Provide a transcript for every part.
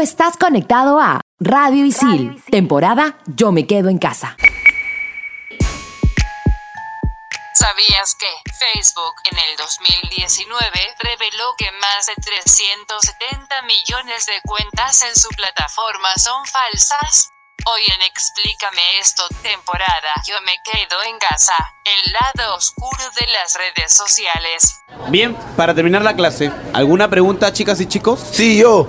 estás conectado a Radio Isil, temporada Yo me quedo en casa. ¿Sabías que Facebook en el 2019 reveló que más de 370 millones de cuentas en su plataforma son falsas? Hoy en Explícame esto temporada Yo me quedo en casa, el lado oscuro de las redes sociales. Bien, para terminar la clase, ¿alguna pregunta chicas y chicos? Sí, yo.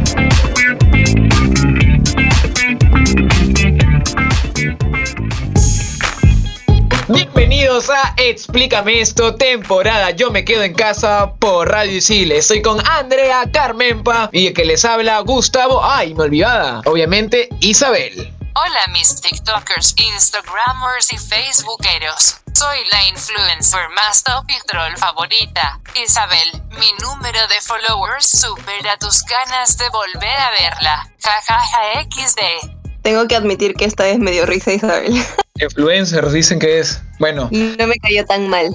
Explícame esto, temporada Yo me quedo en casa por Radio Isil. Estoy con Andrea Carmenpa y el que les habla Gustavo. Ay, me olvidaba. Obviamente, Isabel. Hola mis TikTokers, Instagramers y Facebookeros. Soy la influencer más top y troll favorita. Isabel, mi número de followers supera tus ganas de volver a verla. Jajaja XD. Tengo que admitir que esta vez me dio risa Isabel. Influencers dicen que es. Bueno. No me cayó tan mal.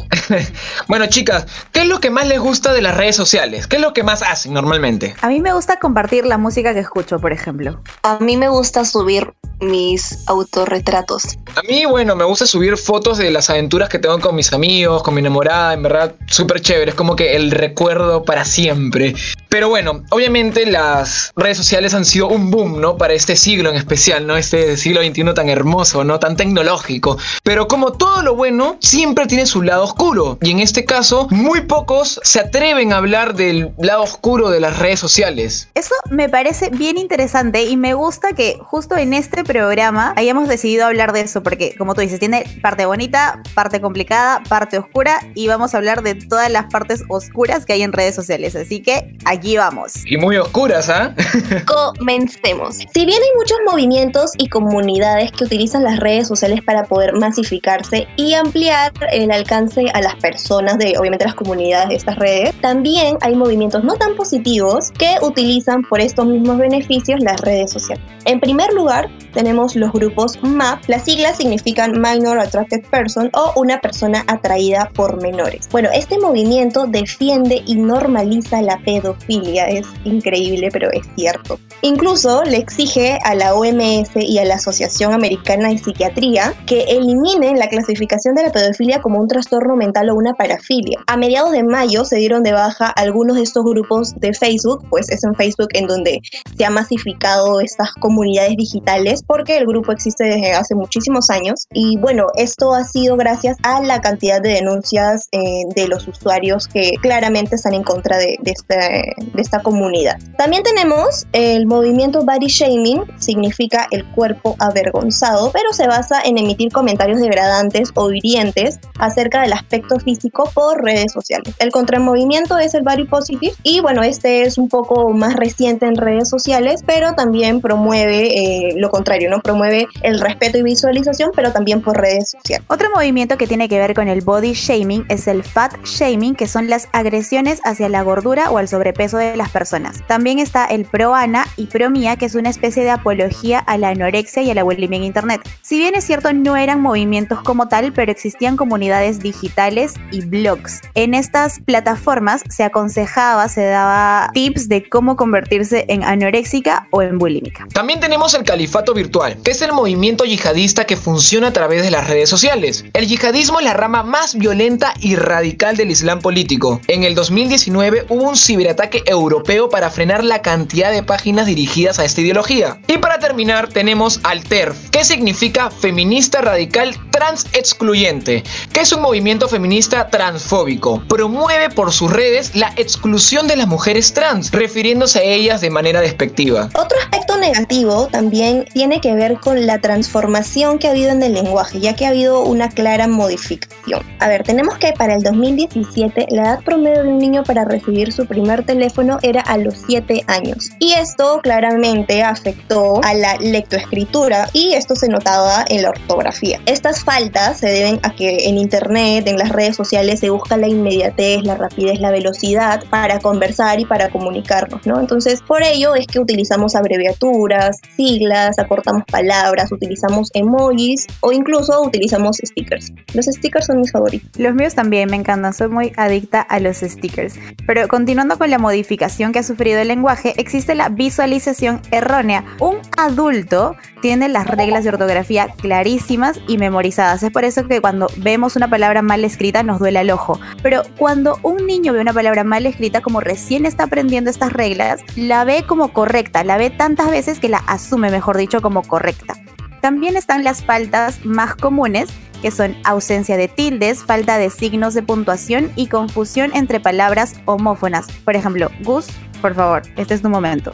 bueno, chicas, ¿qué es lo que más les gusta de las redes sociales? ¿Qué es lo que más hacen normalmente? A mí me gusta compartir la música que escucho, por ejemplo. A mí me gusta subir mis autorretratos. A mí, bueno, me gusta subir fotos de las aventuras que tengo con mis amigos, con mi enamorada, en verdad, súper chévere, es como que el recuerdo para siempre. Pero bueno, obviamente las redes sociales han sido un boom, ¿no? Para este siglo en especial, ¿no? Este siglo XXI tan hermoso, ¿no? Tan tecnológico. Pero como todo lo bueno, siempre tiene su lado oscuro. Y en este caso, muy pocos se atreven a hablar del lado oscuro de las redes sociales. Eso me parece bien interesante y me gusta que justo en este programa hayamos decidido hablar de eso, porque como tú dices, tiene parte bonita, parte complicada, parte oscura y vamos a hablar de todas las partes oscuras que hay en redes sociales. Así que aquí vamos. Y muy oscuras, ¿ah? Comencemos. Si bien hay muchos movimientos y comunidades que utilizan las redes sociales para poder masificarse y ampliar el alcance a las personas de, obviamente, las comunidades de estas redes, también hay movimientos no tan positivos que utilizan por estos mismos beneficios las redes sociales. En primer lugar, tenemos los grupos MAP. Las siglas significan Minor Attracted Person o una persona atraída por menores. Bueno, este movimiento defiende y normaliza la pedofilia. Es increíble, pero es cierto. Incluso le exige a la OMS y a la Asociación Americana de Psiquiatría que eliminen la clasificación de la pedofilia como un trastorno mental o una parafilia. A mediados de mayo se dieron de baja algunos de estos grupos de Facebook, pues es en Facebook en donde se ha masificado estas comunidades digitales porque el grupo existe desde hace muchísimos años y bueno, esto ha sido gracias a la cantidad de denuncias eh, de los usuarios que claramente están en contra de, de, este, de esta comunidad. También tenemos el movimiento body shaming, significa el cuerpo avergonzado, pero se basa en emitir comentarios degradantes o hirientes acerca del aspecto físico por redes sociales. El contramovimiento es el body positive y bueno, este es un poco más reciente en redes sociales, pero también promueve eh, lo contrario, ¿no? Promueve el respeto y visualización, pero también por redes sociales. Otro movimiento que tiene que ver con el body shaming es el fat shaming, que son las agresiones hacia la gordura o al sobrepeso de las personas. También está el pro ana y pro mía, que es una especie de apología a la anorexia y a la bulimia en internet. Si bien es cierto, no eran movimientos como tal, pero existían comunidades digitales y blogs. En estas plataformas se aconsejaba, se daba tips de cómo convertirse en anoréxica o en bulímica. También tenemos el califato virtual, que es el movimiento yihadista que funciona a través de las redes sociales. El yihadismo es la rama más violenta y radical del Islam político. En el 2019 hubo un ciberataque europeo para frenar la cantidad de páginas dirigidas a esta ideología. Y para terminar tenemos al TERF, que significa feminista radical trans excluyente, que es un movimiento feminista transfóbico. Promueve por sus redes la exclusión de las mujeres trans, refiriéndose a ellas de manera despectiva. Otro aspecto negativo también tiene que ver con la transformación que ha habido en el lenguaje, ya que ha habido una clara modificación. A ver, tenemos que para el 2017 la edad promedio de un niño para recibir su primer teléfono era a los 7 años. Y esto claramente afectó a la lectoescritura y esto se notaba en la ortografía. Estas faltas se deben a que en internet, en las redes sociales se busca la inmediatez, la rapidez, la velocidad para conversar y para comunicarnos, ¿no? Entonces, por ello es que utilizamos abreviaturas, siglas, acortamos palabras, utilizamos emojis o incluso utilizamos stickers. Los stickers son mis favoritos. Los míos también me encantan, soy muy adicta a los stickers. Pero continuando con la modificación que ha sufrido el lenguaje, existe la visualización errónea. Un adulto tiene las reglas de ortografía clarísimas y memorizadas. Es por eso que cuando vemos una palabra mal escrita nos duele el ojo. Pero cuando un niño ve una palabra mal escrita, como recién está aprendiendo estas reglas, la ve como correcta, la ve tantas veces que la asume, mejor dicho, como correcta. También están las faltas más comunes, que son ausencia de tildes, falta de signos de puntuación y confusión entre palabras homófonas. Por ejemplo, Gus, por favor, este es tu momento.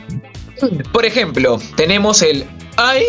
Por ejemplo, tenemos el ay,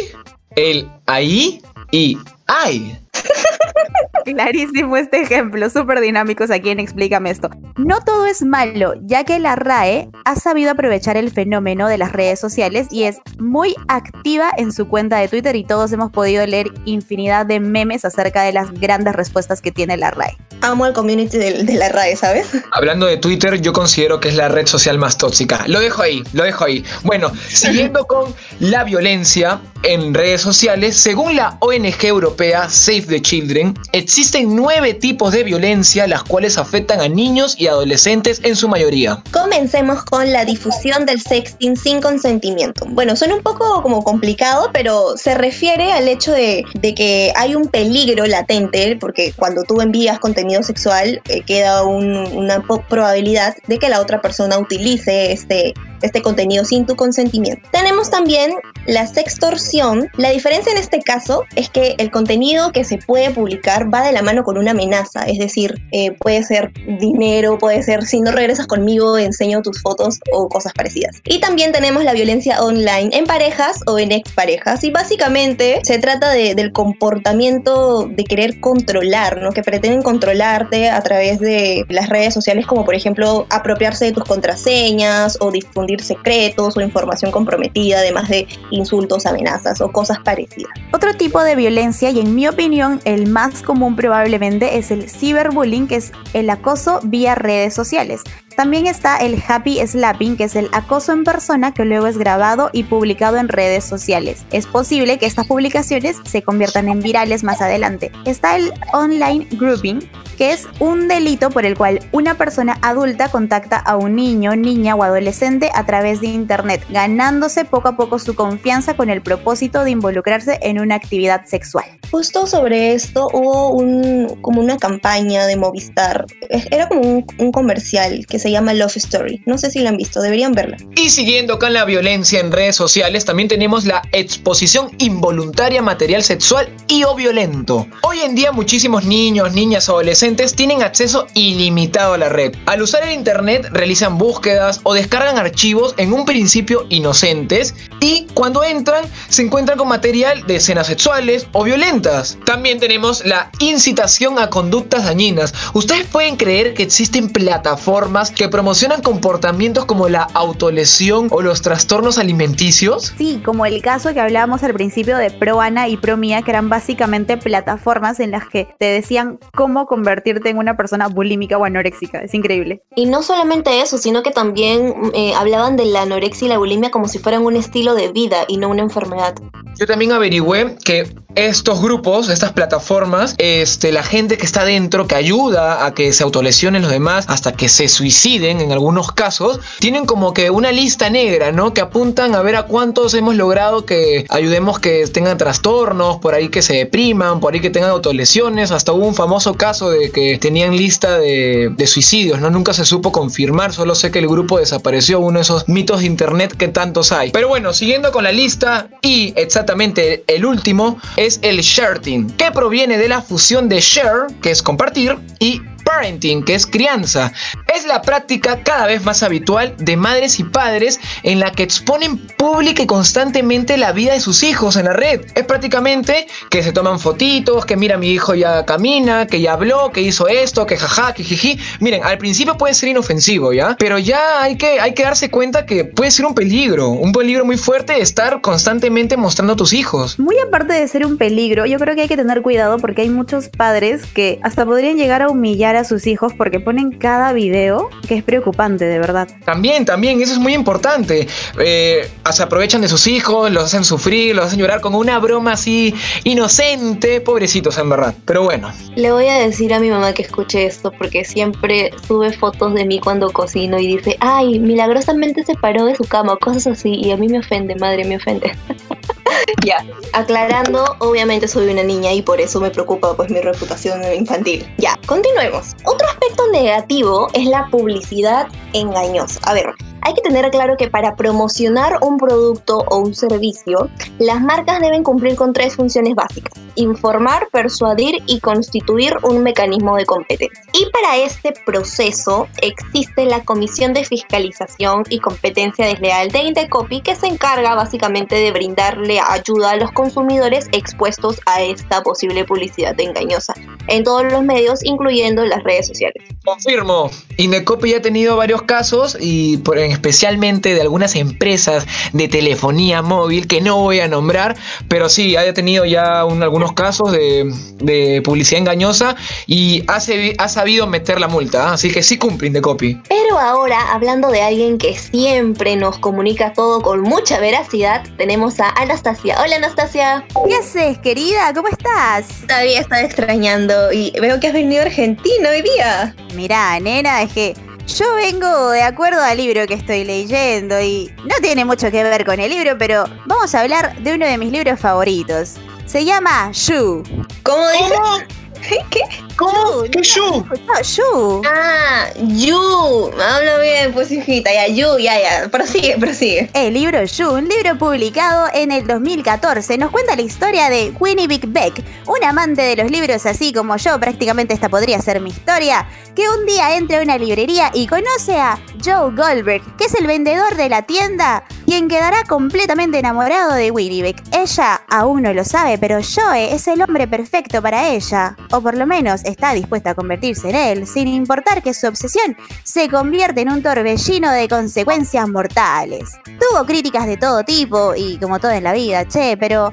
el ahí y ay. Clarísimo este ejemplo, súper dinámicos aquí en Explícame esto. No todo es malo, ya que la RAE ha sabido aprovechar el fenómeno de las redes sociales y es muy activa en su cuenta de Twitter y todos hemos podido leer infinidad de memes acerca de las grandes respuestas que tiene la RAE. Amo al community de, de la RAE, ¿sabes? Hablando de Twitter, yo considero que es la red social más tóxica. Lo dejo ahí, lo dejo ahí. Bueno, siguiendo con la violencia en redes sociales, según la ONG europea Save the Children, existen nueve tipos de violencia las cuales afectan a niños y adolescentes en su mayoría. Comencemos con la difusión del sexting sin consentimiento. Bueno, suena un poco como complicado, pero se refiere al hecho de, que hay un peligro latente, porque cuando tú envías contenido sexual, eh, queda un- una probabilidad de que la otra persona utilice este, este contenido sin tu consentimiento. Tenemos también la sextorsión. La diferencia en este caso es que el contenido que se puede publicar va de la mano con una amenaza, es decir, eh, puede ser dinero, puede ser si no regresas conmigo enseño tus fotos o cosas parecidas. Y también tenemos la violencia online en parejas o en exparejas y básicamente se trata de- del comportamiento de querer controlar, ¿no? que pretenden controlarte a través de las redes sociales como por ejemplo apropiarse de tus contraseñas o difundir secretos o información comprometida además de insultos, amenazas o cosas parecidas. Otro tipo de violencia, y en mi opinión el más común probablemente, es el ciberbullying, que es el acoso vía redes sociales. También está el happy slapping, que es el acoso en persona que luego es grabado y publicado en redes sociales. Es posible que estas publicaciones se conviertan en virales más adelante. Está el online grouping, que es un delito por el cual una persona adulta contacta a un niño, niña o adolescente a través de internet, ganándose poco a poco su confianza con el propósito de involucrarse en una actividad sexual. Justo sobre esto hubo un, como una campaña de Movistar. Era como un, un comercial que se llama Love Story. No sé si la han visto, deberían verla. Y siguiendo con la violencia en redes sociales, también tenemos la exposición involuntaria a material sexual y o violento. Hoy en día muchísimos niños, niñas, adolescentes tienen acceso ilimitado a la red. Al usar el internet realizan búsquedas o descargan archivos en un principio inocentes y cuando entran se encuentran con material de escenas sexuales o violentas. También tenemos la incitación a conductas dañinas. ¿Ustedes pueden creer que existen plataformas que promocionan comportamientos como la autolesión o los trastornos alimenticios? Sí, como el caso que hablábamos al principio de ProAna y ProMía, que eran básicamente plataformas en las que te decían cómo convertirte en una persona bulímica o anoréxica. Es increíble. Y no solamente eso, sino que también eh, hablaban de la anorexia y la bulimia como si fueran un estilo de vida y no una enfermedad. Yo también averigüé que estos grupos, estas plataformas, este, la gente que está dentro, que ayuda a que se autolesionen los demás hasta que se suiciden en algunos casos, tienen como que una lista negra, ¿no? Que apuntan a ver a cuántos hemos logrado que ayudemos que tengan trastornos, por ahí que se depriman, por ahí que tengan autolesiones. Hasta hubo un famoso caso de que tenían lista de, de suicidios, ¿no? Nunca se supo confirmar, solo sé que el grupo desapareció, uno de esos mitos de internet que tantos hay. Pero bueno, siguiendo con la lista y exactamente el último es el sharing, que proviene de la fusión de share, que es compartir, y parenting, que es crianza. Es la práctica cada vez más habitual de madres y padres en la que exponen pública y constantemente la vida de sus hijos en la red. Es prácticamente que se toman fotitos, que mira mi hijo ya camina, que ya habló, que hizo esto, que jaja, que jiji. Miren, al principio puede ser inofensivo, ¿ya? Pero ya hay que, hay que darse cuenta que puede ser un peligro, un peligro muy fuerte estar constantemente mostrando a tus hijos. Muy aparte de ser un peligro, yo creo que hay que tener cuidado porque hay muchos padres que hasta podrían llegar a humillar a sus hijos porque ponen cada video que es preocupante, de verdad. También, también, eso es muy importante. Eh, se aprovechan de sus hijos, los hacen sufrir, los hacen llorar con una broma así inocente, pobrecitos en verdad. Pero bueno. Le voy a decir a mi mamá que escuche esto porque siempre sube fotos de mí cuando cocino y dice, ay, milagrosamente se paró de su cama, cosas así, y a mí me ofende, madre, me ofende. ya, aclarando, obviamente soy una niña y por eso me preocupa pues mi reputación infantil. Ya, continuemos. Otro aspecto negativo es la publicidad engañosa. A ver, hay que tener claro que para promocionar un producto o un servicio, las marcas deben cumplir con tres funciones básicas. Informar, persuadir y constituir un mecanismo de competencia. Y para este proceso existe la Comisión de Fiscalización y Competencia Desleal de Indecopy que se encarga básicamente de brindarle ayuda a los consumidores expuestos a esta posible publicidad engañosa en todos los medios, incluyendo las redes sociales. Confirmo, Indecopy ya ha tenido varios casos y por en especialmente de algunas empresas de telefonía móvil que no voy a nombrar, pero sí, haya tenido ya algunos casos de, publicidad engañosa y ha, ha, sabido meter la multa, ¿ah? así que sí cumplen de copy. Pero ahora, hablando de alguien que siempre nos comunica todo con mucha veracidad, tenemos a Anastasia. Hola Anastasia. ¿Qué haces, querida? ¿Cómo estás? Todavía estaba extrañando y veo que has venido a Argentina hoy día. Mirá, nena, es que yo vengo de acuerdo al libro que estoy leyendo y no tiene mucho que ver con el libro, pero vamos a hablar de uno de mis libros favoritos. Se llama You. ¿Cómo dices? ¿Qué? ¿Cómo? ¿Qué Yu? Yu. Ah, Yu. Hablo bien, pues hijita. Ya, Yu, ya, ya. Prosigue, prosigue. El libro Yu, un libro publicado en el 2014, nos cuenta la historia de Winnie Big Beck, un amante de los libros así como yo, prácticamente esta podría ser mi historia, que un día entra a una librería y conoce a Joe Goldberg, que es el vendedor de la tienda, quien quedará completamente enamorado de Winnie Beck. Ella aún no lo sabe, pero Joe es el hombre perfecto para ella, o por lo menos está dispuesta a convertirse en él, sin importar que su obsesión se convierte en un torbellino de consecuencias mortales. Tuvo críticas de todo tipo y como todo en la vida, che, pero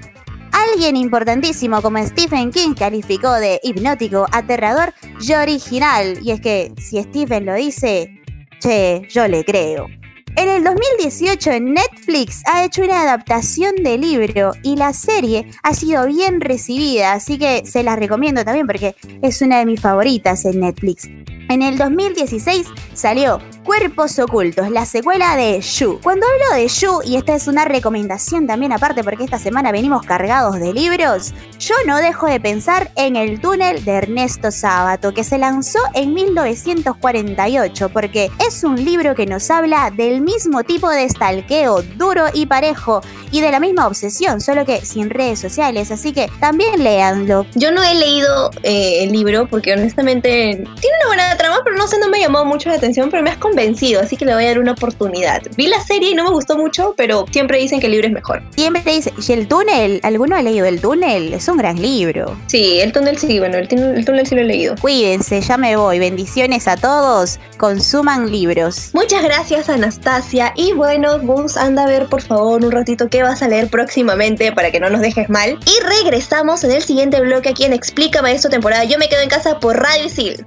alguien importantísimo como Stephen King calificó de hipnótico, aterrador y original. Y es que si Stephen lo dice, che, yo le creo. En el 2018 Netflix ha hecho una adaptación del libro y la serie ha sido bien recibida, así que se la recomiendo también porque es una de mis favoritas en Netflix. En el 2016 salió Cuerpos Ocultos, la secuela de Yu. Cuando hablo de Yu, y esta es una recomendación también aparte porque esta semana venimos cargados de libros, yo no dejo de pensar en El túnel de Ernesto Sábato, que se lanzó en 1948, porque es un libro que nos habla del mismo tipo de stalkeo duro y parejo y de la misma obsesión, solo que sin redes sociales, así que también léanlo. Yo no he leído eh, el libro porque honestamente tiene una buena trama, pero no sé, no me llamó mucho la atención, pero me has convencido, así que le voy a dar una oportunidad. Vi la serie y no me gustó mucho, pero siempre dicen que el libro es mejor. Siempre dicen, ¿y el túnel? ¿Alguno ha leído el túnel? Es un gran libro. Sí, el túnel sí, bueno, el, el túnel sí lo he leído. Cuídense, ya me voy. Bendiciones a todos. Consuman libros. Muchas gracias, Anastasia. Y bueno, Gus, anda a ver por favor un ratito qué vas a leer próximamente para que no nos dejes mal. Y regresamos en el siguiente bloque aquí en Explícame esto temporada. Yo me quedo en casa por Radio Isil.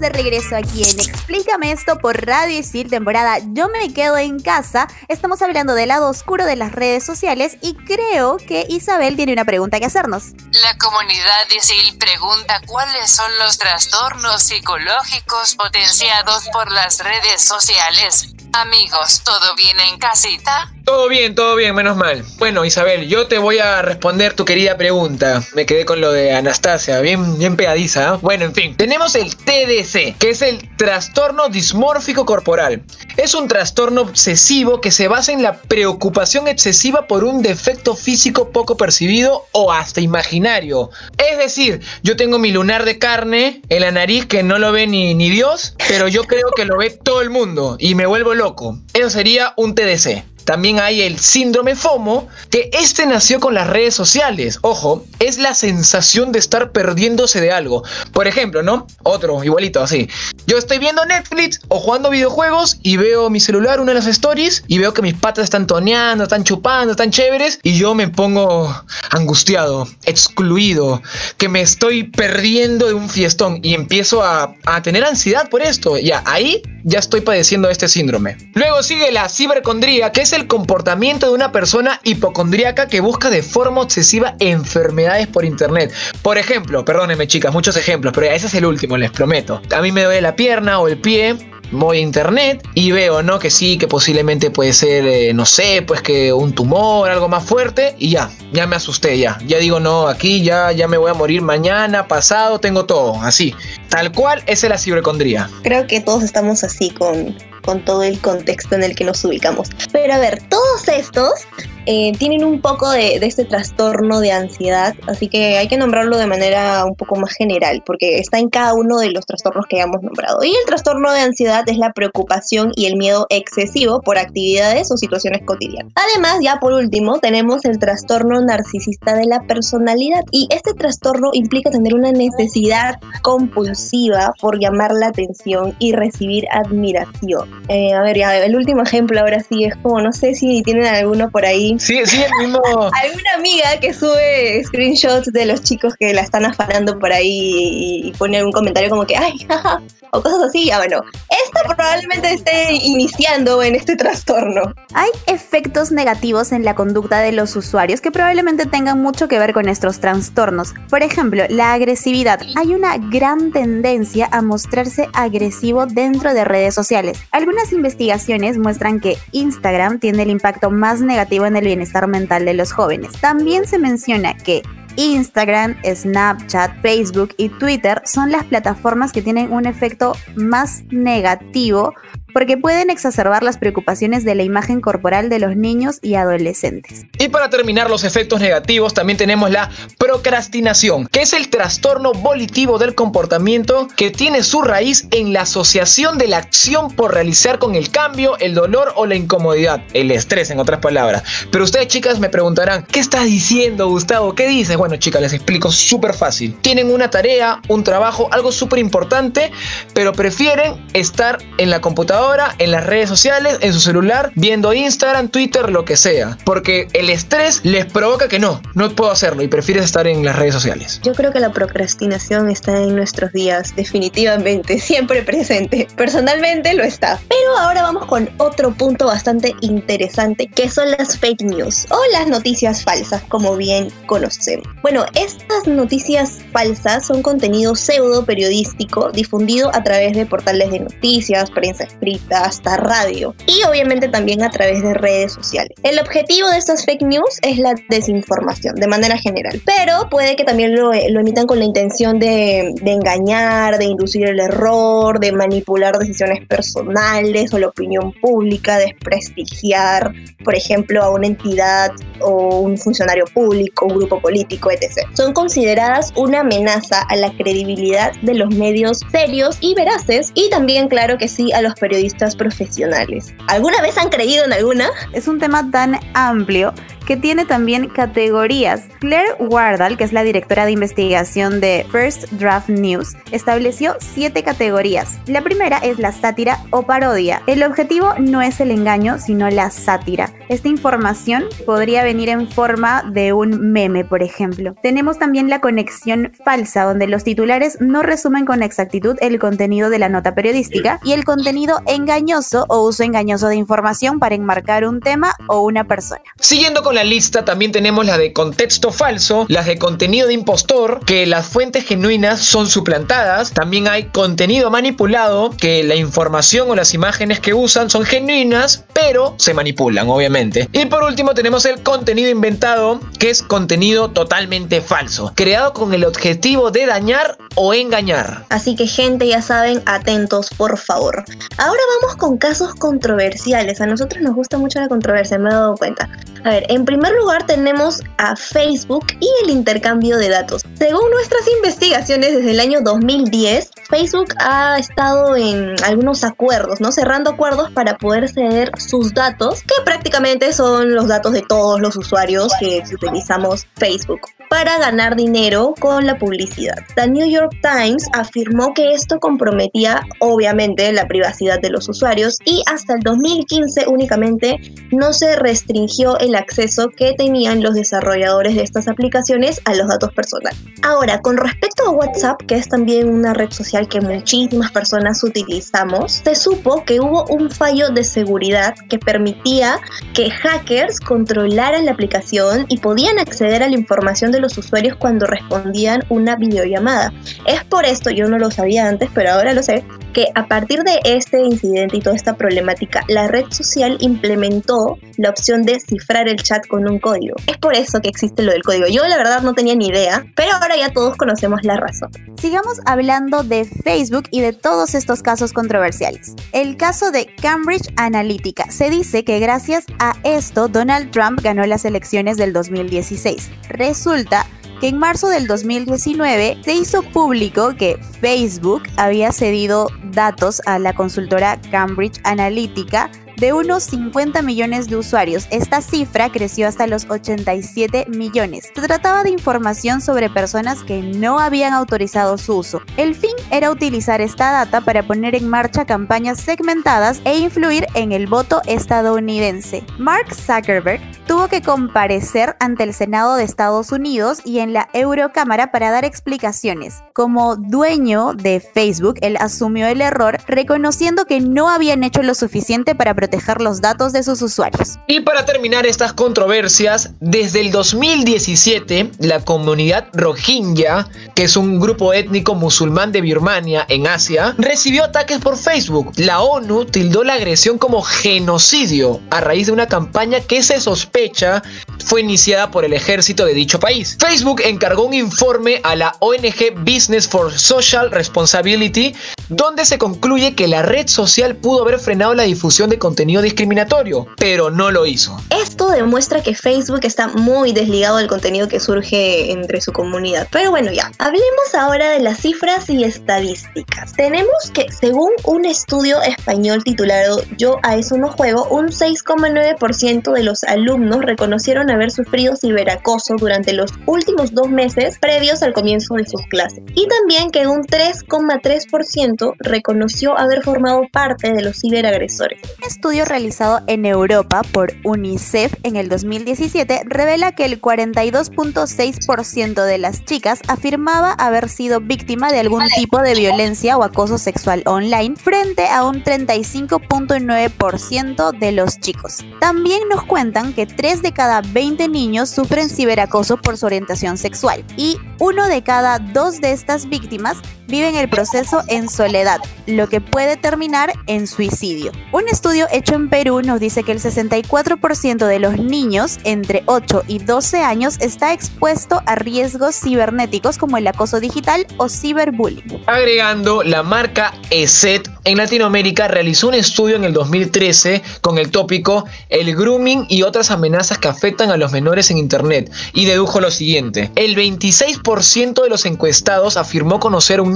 De regreso aquí en Explícame esto por Radio Isil, temporada Yo me quedo en casa. Estamos hablando del lado oscuro de las redes sociales y creo que Isabel tiene una pregunta que hacernos. La comunidad Isil pregunta cuáles son los trastornos psicológicos potenciados por las redes sociales. Amigos, ¿todo viene en casita? Todo bien, todo bien, menos mal. Bueno, Isabel, yo te voy a responder tu querida pregunta. Me quedé con lo de Anastasia, bien, bien pegadiza. ¿eh? Bueno, en fin, tenemos el TDC, que es el trastorno dismórfico corporal. Es un trastorno obsesivo que se basa en la preocupación excesiva por un defecto físico poco percibido o hasta imaginario. Es decir, yo tengo mi lunar de carne en la nariz que no lo ve ni, ni Dios, pero yo creo que lo ve todo el mundo y me vuelvo loco. Eso sería un TDC. También hay el síndrome FOMO, que este nació con las redes sociales. Ojo, es la sensación de estar perdiéndose de algo. Por ejemplo, ¿no? Otro, igualito, así. Yo estoy viendo Netflix o jugando videojuegos y veo mi celular, una de las stories, y veo que mis patas están toneando, están chupando, están chéveres, y yo me pongo angustiado, excluido, que me estoy perdiendo de un fiestón y empiezo a, a tener ansiedad por esto. Ya, ahí ya estoy padeciendo este síndrome. Luego sigue la cibercondría, que es el comportamiento de una persona hipocondríaca que busca de forma obsesiva enfermedades por internet. Por ejemplo, perdónenme chicas, muchos ejemplos, pero ese es el último, les prometo. A mí me duele la pierna o el pie, voy a internet y veo, ¿no? Que sí, que posiblemente puede ser, eh, no sé, pues que un tumor, algo más fuerte y ya, ya me asusté, ya. Ya digo, no, aquí ya, ya me voy a morir mañana, pasado, tengo todo, así. Tal cual, es la cibercondría. Creo que todos estamos así con, con todo el contexto en el que nos ubicamos. Pero a ver, todos estos eh, tienen un poco de, de, este trastorno de ansiedad, así que hay que nombrarlo de manera un poco más general, porque está en cada uno de los trastornos que hayamos nombrado. Y el trastorno de ansiedad es la preocupación y el miedo excesivo por actividades o situaciones cotidianas. Además, ya por último, tenemos el trastorno narcisista de la personalidad, y este trastorno implica tener una necesidad compulsiva por llamar la atención y recibir admiración. Eh, a ver, ya, el último ejemplo ahora sí es como, no sé si tienen alguno por ahí Sí, sí, el mismo. Alguna amiga que sube screenshots de los chicos que la están afanando por ahí y, y pone algún comentario como que, ay, jaja, o cosas así, ya bueno. Esta probablemente esté iniciando en este trastorno. Hay efectos negativos en la conducta de los usuarios que probablemente tengan mucho que ver con estos trastornos. Por ejemplo, la agresividad. Hay una gran tendencia a mostrarse agresivo dentro de redes sociales. Algunas investigaciones muestran que Instagram tiene el impacto más negativo en el bienestar mental de los jóvenes. También se menciona que Instagram, Snapchat, Facebook y Twitter son las plataformas que tienen un efecto más negativo porque pueden exacerbar las preocupaciones de la imagen corporal de los niños y adolescentes. Y para terminar los efectos negativos también tenemos la procrastinación, que es el trastorno volitivo del comportamiento que tiene su raíz en la asociación de la acción por realizar con el cambio, el dolor o la incomodidad, el estrés en otras palabras. Pero ustedes chicas me preguntarán, ¿qué estás diciendo Gustavo? ¿Qué dices? Bueno chicas, les explico súper fácil. Tienen una tarea, un trabajo, algo súper importante, pero prefieren estar en la computadora en las redes sociales, en su celular, viendo Instagram, Twitter, lo que sea. Porque el estrés les provoca que no, no puedo hacerlo y prefieres estar en las redes sociales. Yo creo que la procrastinación está en nuestros días, definitivamente, siempre presente. Personalmente lo está. Pero ahora vamos con otro punto bastante interesante, que son las fake news o las noticias falsas, como bien conocemos. Bueno, estas noticias falsas son contenido pseudo periodístico difundido a través de portales de noticias, prensa escrita, hasta radio y obviamente también a través de redes sociales. El objetivo de estas fake news es la desinformación de manera general, pero puede que también lo, lo emitan con la intención de, de, engañar, de inducir el error, de manipular decisiones personales o la opinión pública, desprestigiar, por ejemplo, a una entidad o un funcionario público, un grupo político, etc. Son consideradas una amenaza a la credibilidad de los medios serios y veraces y también, claro que sí, a los periodistas profesionales. ¿Alguna vez han creído en alguna? Es un tema tan amplio que tiene también categorías. Claire Wardall, que es la directora de investigación de First Draft News, estableció siete categorías. La primera es la sátira o parodia. El objetivo no es el engaño, sino la sátira. Esta información podría venir en forma de un meme, por ejemplo. Tenemos también la conexión falsa, donde los titulares no resumen con exactitud el contenido de la nota periodística y el contenido engañoso o uso engañoso de información para enmarcar un tema o una persona. Siguiendo con la lista también tenemos la de contexto falso, las de contenido de impostor, que las fuentes genuinas son suplantadas. También hay contenido manipulado, que la información o las imágenes que usan son genuinas, pero se manipulan, obviamente. Y por último tenemos el contenido inventado, que es contenido totalmente falso, creado con el objetivo de dañar o engañar. Así que gente, ya saben, atentos, por favor. Ahora vamos con casos controversiales. A nosotros nos gusta mucho la controversia, me he dado cuenta. A ver, en primer lugar tenemos a Facebook y el intercambio de datos. Según nuestras investigaciones desde el año 2010, Facebook ha estado en algunos acuerdos, ¿no? Cerrando acuerdos para poder ceder sus datos, que prácticamente son los datos de todos los usuarios que utilizamos Facebook, para ganar dinero con la publicidad. The New York Times afirmó que esto comprometía obviamente la privacidad de los usuarios y hasta el 2015 únicamente no se restringió el acceso que tenían los desarrolladores de estas aplicaciones a los datos personales. Ahora, con respecto a WhatsApp, que es también una red social que muchísimas personas utilizamos, se supo que hubo un fallo de seguridad que permitía que hackers controlaran la aplicación y podían acceder a la información de los usuarios cuando respondían una videollamada. Es por esto, yo no lo sabía antes, pero ahora lo sé, que a partir de este incidente y toda esta problemática, la red social implementó la opción de cifrar el chat con un código. Es por eso que existe lo del código. Yo la verdad no tenía ni idea, pero ahora ya todos conocemos la razón. Sigamos hablando de Facebook y de todos estos casos controversiales. El caso de Cambridge Analytica. Se dice que gracias a esto Donald Trump ganó las elecciones del 2016. Resulta que en marzo del 2019 se hizo público que Facebook había cedido datos a la consultora Cambridge Analytica de unos 50 millones de usuarios. Esta cifra creció hasta los 87 millones. Se trataba de información sobre personas que no habían autorizado su uso. El fin era utilizar esta data para poner en marcha campañas segmentadas e influir en el voto estadounidense. Mark Zuckerberg tuvo que comparecer ante el Senado de Estados Unidos y en la Eurocámara para dar explicaciones. Como dueño de Facebook, él asumió el error reconociendo que no habían hecho lo suficiente para proteger dejar los datos de sus usuarios. Y para terminar estas controversias, desde el 2017, la comunidad Rohingya, que es un grupo étnico musulmán de Birmania en Asia, recibió ataques por Facebook. La ONU tildó la agresión como genocidio a raíz de una campaña que se sospecha fue iniciada por el ejército de dicho país. Facebook encargó un informe a la ONG Business for Social Responsibility, donde se concluye que la red social pudo haber frenado la difusión de contenido discriminatorio, pero no lo hizo. Esto demuestra que Facebook está muy desligado del contenido que surge entre su comunidad. Pero bueno, ya, hablemos ahora de las cifras y estadísticas. Tenemos que, según un estudio español titulado Yo a eso no juego, un 6,9% de los alumnos reconocieron haber sufrido ciberacoso durante los últimos dos meses previos al comienzo de sus clases. Y también que un 3,3% reconoció haber formado parte de los ciberagresores. Estudio realizado en Europa por UNICEF en el 2017 revela que el 42.6% de las chicas afirmaba haber sido víctima de algún tipo de violencia o acoso sexual online frente a un 35.9% de los chicos. También nos cuentan que 3 de cada 20 niños sufren ciberacoso por su orientación sexual y uno de cada dos de estas víctimas viven el proceso en soledad, lo que puede terminar en suicidio. Un estudio hecho en Perú nos dice que el 64% de los niños entre 8 y 12 años está expuesto a riesgos cibernéticos como el acoso digital o ciberbullying. Agregando, la marca ESET en Latinoamérica realizó un estudio en el 2013 con el tópico El grooming y otras amenazas que afectan a los menores en Internet y dedujo lo siguiente. El 26% de los encuestados afirmó conocer un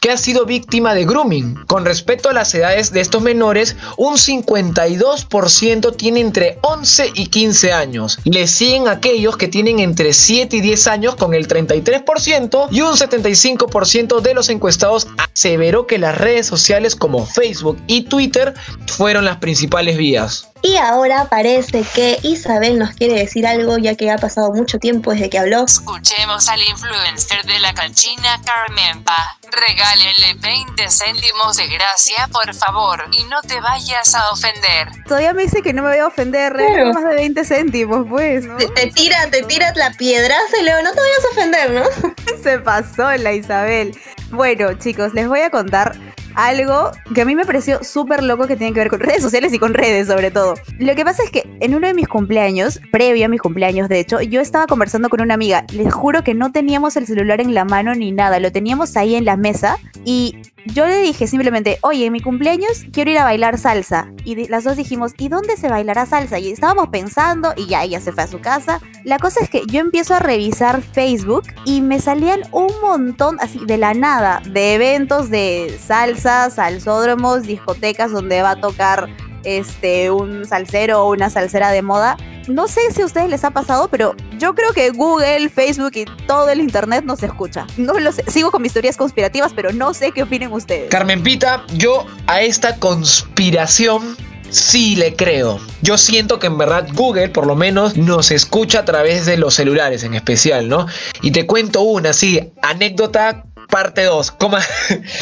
que ha sido víctima de grooming. Con respecto a las edades de estos menores, un 52% tiene entre 11 y 15 años. Le siguen aquellos que tienen entre 7 y 10 años con el 33% y un 75% de los encuestados aseveró que las redes sociales como Facebook y Twitter fueron las principales vías. Y ahora parece que Isabel nos quiere decir algo ya que ha pasado mucho tiempo desde que habló. Escuchemos al influencer de la canchina Carmenpa. Regálenle 20 céntimos de gracia, por favor, y no te vayas a ofender. Todavía me dice que no me voy a ofender, regalo más de 20 céntimos, pues, ¿no? Te, te tira, te tiras la piedraza y luego no te vayas a ofender, ¿no? Se pasó la Isabel. Bueno, chicos, les voy a contar algo que a mí me pareció súper loco que tiene que ver con redes sociales y con redes sobre todo. Lo que pasa es que en uno de mis cumpleaños, previo a mis cumpleaños de hecho, yo estaba conversando con una amiga. Les juro que no teníamos el celular en la mano ni nada, lo teníamos ahí en la mesa y yo le dije simplemente, oye, en mi cumpleaños quiero ir a bailar salsa. Y las dos dijimos, ¿y dónde se bailará salsa? Y estábamos pensando y ya ella se fue a su casa. La cosa es que yo empiezo a revisar Facebook y me salían un montón así de la nada de eventos de salsa, salsódromos, discotecas donde va a tocar este un salsero o una salsera de moda. No sé si a ustedes les ha pasado, pero yo creo que Google, Facebook y todo el internet nos escucha. No lo sé. Sigo con mis teorías conspirativas, pero no sé qué opinen ustedes. Carmen Pita, yo a esta conspiración sí le creo. Yo siento que en verdad Google por lo menos nos escucha a través de los celulares en especial, ¿no? Y te cuento una, sí, anécdota parte 2. Coma.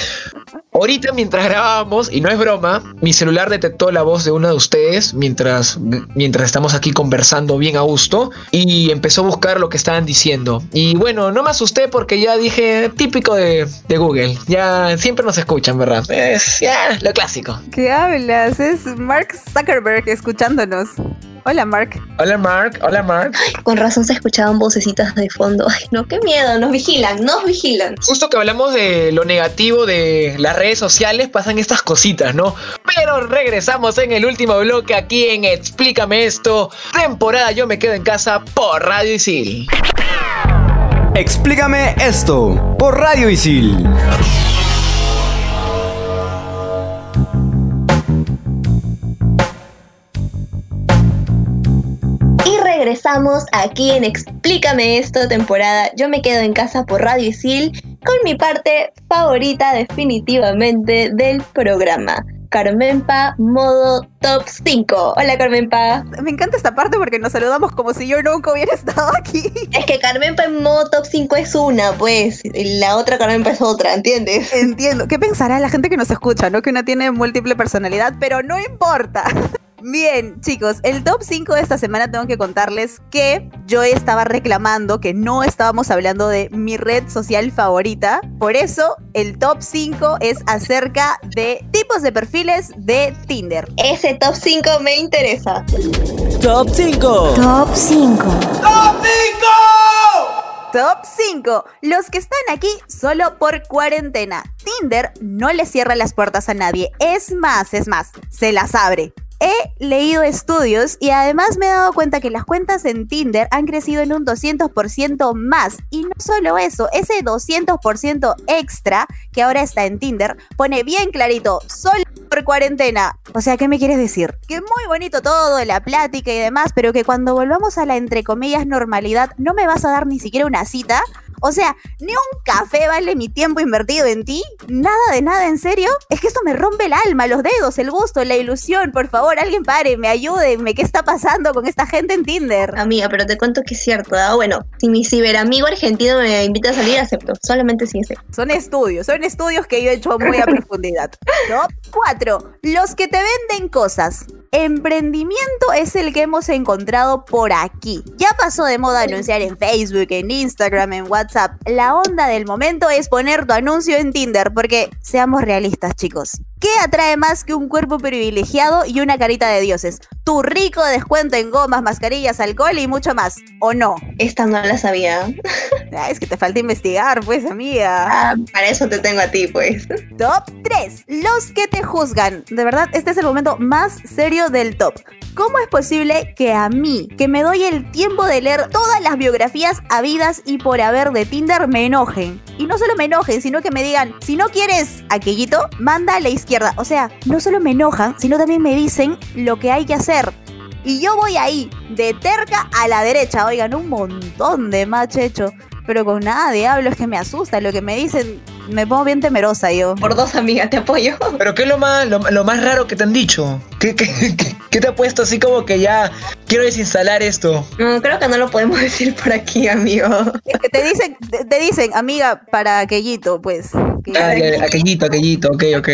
Ahorita mientras grabábamos, y no es broma, mi celular detectó la voz de uno de ustedes mientras, mientras estamos aquí conversando bien a gusto y empezó a buscar lo que estaban diciendo. Y bueno, no me asusté porque ya dije típico de, de Google. Ya siempre nos escuchan, ¿verdad? Es ya lo clásico. ¿Qué hablas? Es Mark Zuckerberg escuchándonos. Hola, Mark. Hola, Mark. Hola, Mark. Con razón se escuchaban vocecitas de fondo. Ay, no, qué miedo. Nos vigilan, nos vigilan. Justo que hablamos de lo negativo de las redes sociales, pasan estas cositas, ¿no? Pero regresamos en el último bloque aquí en Explícame esto. Temporada Yo me quedo en casa por Radio Isil. Explícame esto por Radio Isil. Y regresamos aquí en Explícame esto, temporada Yo me quedo en casa por Radio Isil con mi parte favorita definitivamente del programa. Carmenpa, modo top 5. Hola Carmenpa. Me encanta esta parte porque nos saludamos como si yo nunca hubiera estado aquí. Es que Carmenpa en modo top 5 es una, pues. y La otra Carmenpa es otra, ¿entiendes? Entiendo. ¿Qué pensará la gente que nos escucha, no? Que una tiene múltiple personalidad, pero no importa. Bien, chicos, el top 5 de esta semana tengo que contarles que yo estaba reclamando que no estábamos hablando de mi red social favorita. Por eso, el top 5 es acerca de tipos de perfiles de Tinder. Ese top 5 me interesa. Top 5. Top 5. Top 5. Los que están aquí solo por cuarentena. Tinder no le cierra las puertas a nadie. Es más, es más, se las abre. He leído estudios y además me he dado cuenta que las cuentas en Tinder han crecido en un 200% más. Y no solo eso, ese 200% extra que ahora está en Tinder pone bien clarito, solo por cuarentena. O sea, ¿qué me quieres decir? Que muy bonito todo, la plática y demás, pero que cuando volvamos a la entre comillas normalidad no me vas a dar ni siquiera una cita. O sea, ni un café vale mi tiempo invertido en ti. Nada de nada, ¿en serio? Es que esto me rompe el alma, los dedos, el gusto, la ilusión. Por favor, alguien pare, me ayúdenme. ¿Qué está pasando con esta gente en Tinder? Amiga, pero te cuento que es cierto. ¿ah? Bueno, si mi ciberamigo argentino me invita a salir, acepto. Solamente si ese. Son estudios, son estudios que yo he hecho muy a profundidad. Top 4. Los que te venden cosas. Emprendimiento es el que hemos encontrado por aquí. Ya pasó de moda anunciar en Facebook, en Instagram, en WhatsApp. La onda del momento es poner tu anuncio en Tinder, porque seamos realistas, chicos. ¿Qué atrae más que un cuerpo privilegiado y una carita de dioses? Tu rico descuento en gomas, mascarillas, alcohol y mucho más, ¿o no? Esta no la sabía. Ah, es que te falta investigar, pues, amiga. Ah, para eso te tengo a ti, pues. Top 3. Los que te juzgan. De verdad, este es el momento más serio del top. ¿Cómo es posible que a mí, que me doy el tiempo de leer todas las biografías habidas y por haber de Tinder, me enojen? Y no solo me enojen, sino que me digan, si no quieres aquellito, manda a la izquierda. O sea, no solo me enojan, sino también me dicen lo que hay que hacer. Y yo voy ahí, de terca a la derecha. Oigan, un montón de match hecho. Pero con nada de es que me asusta. Lo que me dicen me pongo bien temerosa yo. Por dos, amiga, te apoyo. Pero ¿qué es lo más, lo, lo más raro que te han dicho? ¿Qué, qué, qué- qué te ha puesto así como que ya quiero desinstalar esto? No, creo que no lo podemos decir por aquí, amigo. Es que te dicen, te, te dicen, amiga, para aquellito, pues. que- Ah, aquellito, aquellito, ok, ok.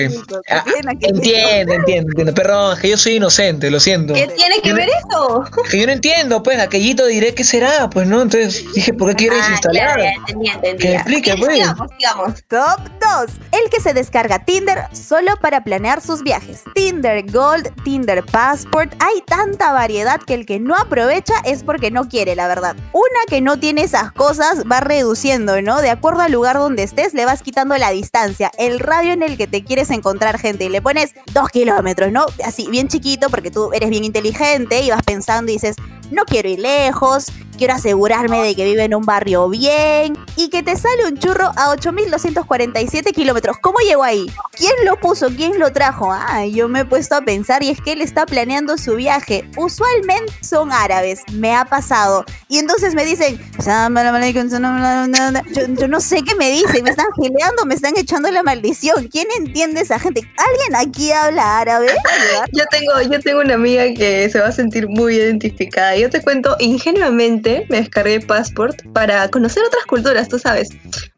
Ah, aquellito. entiendo, entiendo, entiendo. Perdón, es que yo soy inocente, lo siento. ¿Qué tiene que ver eso? Es que yo no entiendo, pues, aquellito diré qué será, pues, ¿no? Entonces dije, ¿por qué quiero Ah, desinstalar? claro, ya entendí, entendí. Que me explique, pues. Sigamos, sigamos. Top 2. El que se descarga Tinder solo para planear sus viajes. Tinder Gold, Tinder Passport. Hay tanta variedad que el que no aprovecha es porque no quiere, la verdad. Una que no tiene esas cosas va reduciendo, ¿no? De acuerdo al lugar donde estés, le vas quitando la distancia, el radio en el que te quieres encontrar gente y le pones dos kilómetros, ¿no? Así, bien chiquito porque tú eres bien inteligente y vas pensando y dices, no quiero ir lejos, quiero asegurarme de que vive en un barrio bien y que te sale un churro a 8.247 kilómetros. ¿Cómo llegó ahí? ¿Quién lo puso? ¿Quién lo trajo? Ah, yo me he puesto a pensar y es que él está planeando su viaje. Usualmente son árabes, me ha pasado. Y entonces me dicen, yo no sé qué me dicen, me están gileando, me están echando la maldición. ¿Quién entiende esa gente? ¿Alguien aquí habla árabe? Yo tengo, yo tengo una amiga que se va a sentir muy identificada. Yo te cuento, ingenuamente me descargué Passport para conocer otras culturas, tú sabes.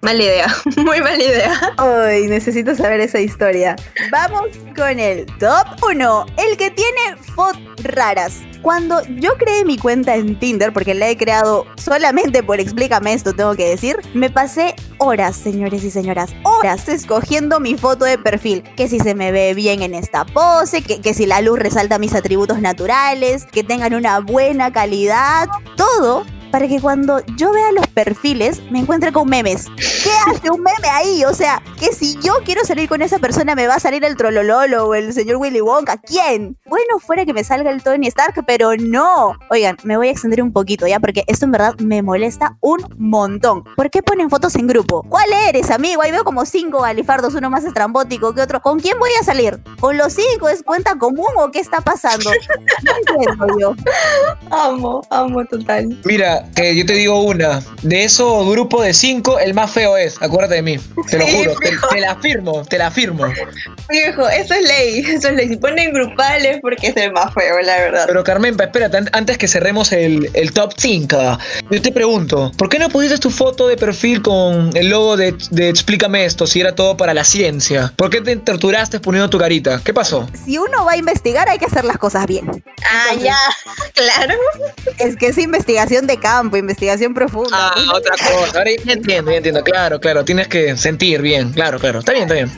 Mala idea, muy mala idea. Ay, necesito saber esa historia. Vamos con el top 1, el que tiene fotos raras. Cuando yo creé mi cuenta en Tinder, porque la he creado solamente por explícame esto, tengo que decir, me pasé horas, señores y señoras, horas escogiendo mi foto de perfil. Que si se me ve bien en esta pose, que, que si la luz resalta mis atributos naturales, que tengan una buena calidad, todo para que cuando yo vea los perfiles me encuentre con memes. ¿Qué hace un meme ahí? O sea, que si yo quiero salir con esa persona me va a salir el Trolololo o el señor Willy Wonka. ¿Quién? Bueno, fuera que me salga el Tony Stark, pero no. Oigan, me voy a extender un poquito ya porque esto en verdad me molesta un montón. ¿Por qué ponen fotos en grupo? ¿Cuál eres, amigo? Ahí veo como cinco galifardos, uno más estrambótico que otro. ¿Con quién voy a salir? ¿Con los cinco? ¿Es cuenta común o qué está pasando? No entiendo yo. Amo, amo total. Mira, que yo te digo una. De esos grupo de cinco, el más feo es. Acuérdate de mí. Te lo Sí, juro. Te, te la firmo, te la firmo. Viejo, eso es ley, eso es ley. Si ponen grupales porque es el más feo, la verdad. Pero Carmenpa, espérate, an- antes que cerremos el, el top 5, yo te pregunto, ¿por qué no pusiste tu foto de perfil con el logo de, de Explícame esto si era todo para la ciencia? ¿Por qué te torturaste poniendo tu carita? ¿Qué pasó? Si uno va a investigar hay que hacer las cosas bien. ah, ya, claro. Es que es investigación de campo, investigación profunda. Ah, otra cosa. Ahora ya entiendo, ya entiendo. Claro, claro. Tienes que sentir bien. Claro, claro. Está bien, está bien.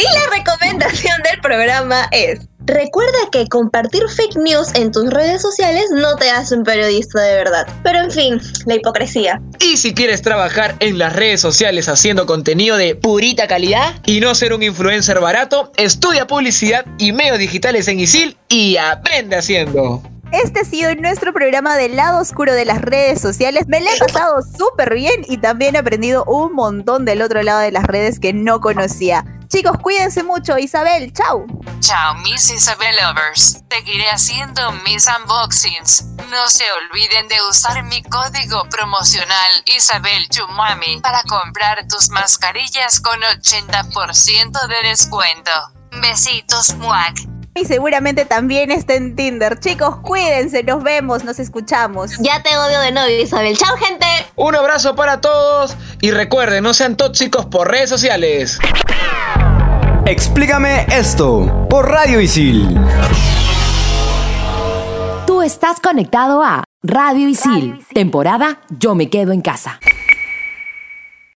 Y la recomendación del programa es, recuerda que compartir fake news en tus redes sociales no te hace un periodista de verdad. Pero en fin, la hipocresía. Y si quieres trabajar en las redes sociales haciendo contenido de purita calidad y no ser un influencer barato, estudia publicidad y medios digitales en ISIL y aprende haciendo. Este ha sido nuestro programa del lado oscuro de las redes sociales. Me la he pasado súper bien y también he aprendido un montón del otro lado de las redes que no conocía. Chicos, cuídense mucho. Isabel, chau. Chao, mis Isabel lovers. Seguiré haciendo mis unboxings. No se olviden de usar mi código promocional Isabel Chumami para comprar tus mascarillas con 80% de descuento. Besitos, muac. Y seguramente también está en Tinder. Chicos, cuídense. Nos vemos, nos escuchamos. Ya te odio de novio, Isabel. Chao, gente. Un abrazo para todos y recuerden, no sean tóxicos por redes sociales. Explícame esto por Radio Isil. Tú estás conectado a Radio Isil, temporada Yo me quedo en casa.